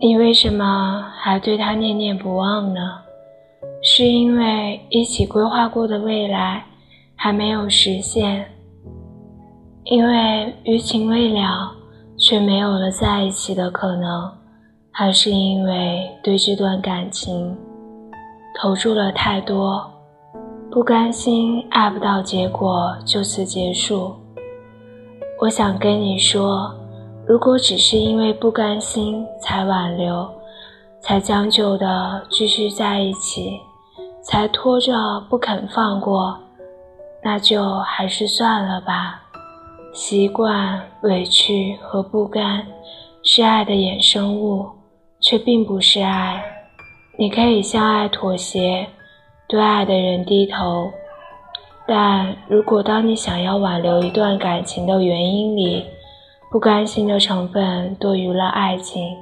你为什么还对他念念不忘呢？是因为一起规划过的未来还没有实现，因为余情未了却没有了在一起的可能，还是因为对这段感情投注了太多，不甘心爱不到结果就此结束？我想跟你说。如果只是因为不甘心才挽留，才将就的继续在一起，才拖着不肯放过，那就还是算了吧。习惯、委屈和不甘是爱的衍生物，却并不是爱。你可以向爱妥协，对爱的人低头，但如果当你想要挽留一段感情的原因里，不甘心的成分多于了爱情，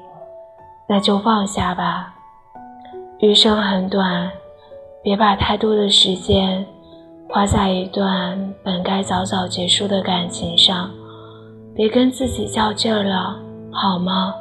那就放下吧。余生很短，别把太多的时间花在一段本该早早结束的感情上，别跟自己较劲了，好吗？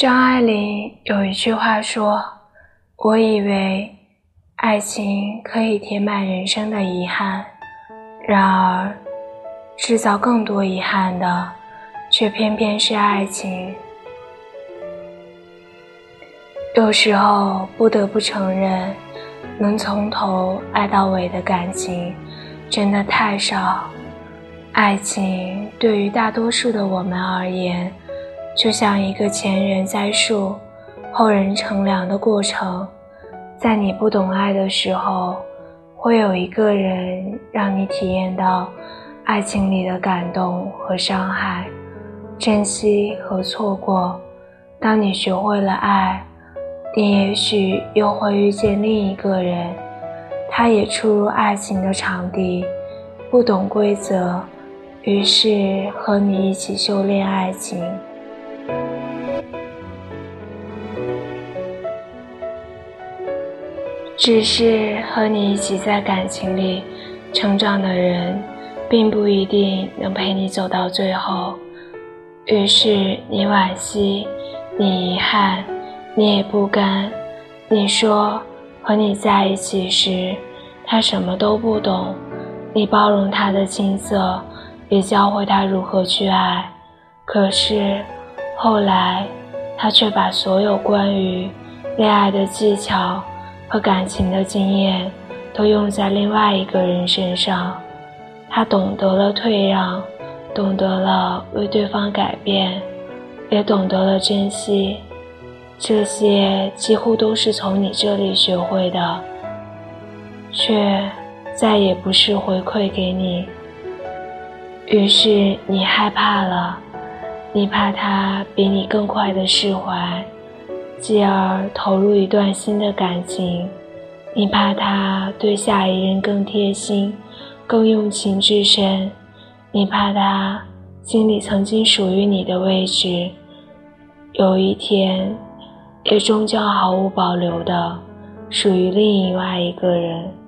张爱玲有一句话说：“我以为爱情可以填满人生的遗憾，然而制造更多遗憾的，却偏偏是爱情。有时候不得不承认，能从头爱到尾的感情真的太少。爱情对于大多数的我们而言。”就像一个前人栽树，后人乘凉的过程，在你不懂爱的时候，会有一个人让你体验到爱情里的感动和伤害，珍惜和错过。当你学会了爱，你也许又会遇见另一个人，他也初入爱情的场地，不懂规则，于是和你一起修炼爱情。只是和你一起在感情里成长的人，并不一定能陪你走到最后。于是你惋惜，你遗憾，你也不甘。你说和你在一起时，他什么都不懂。你包容他的青涩，也教会他如何去爱。可是后来，他却把所有关于恋爱的技巧。和感情的经验都用在另外一个人身上，他懂得了退让，懂得了为对方改变，也懂得了珍惜。这些几乎都是从你这里学会的，却再也不是回馈给你。于是你害怕了，你怕他比你更快的释怀。继而投入一段新的感情，你怕他对下一任更贴心、更用情至深，你怕他心里曾经属于你的位置，有一天也终将毫无保留的属于另外一个人。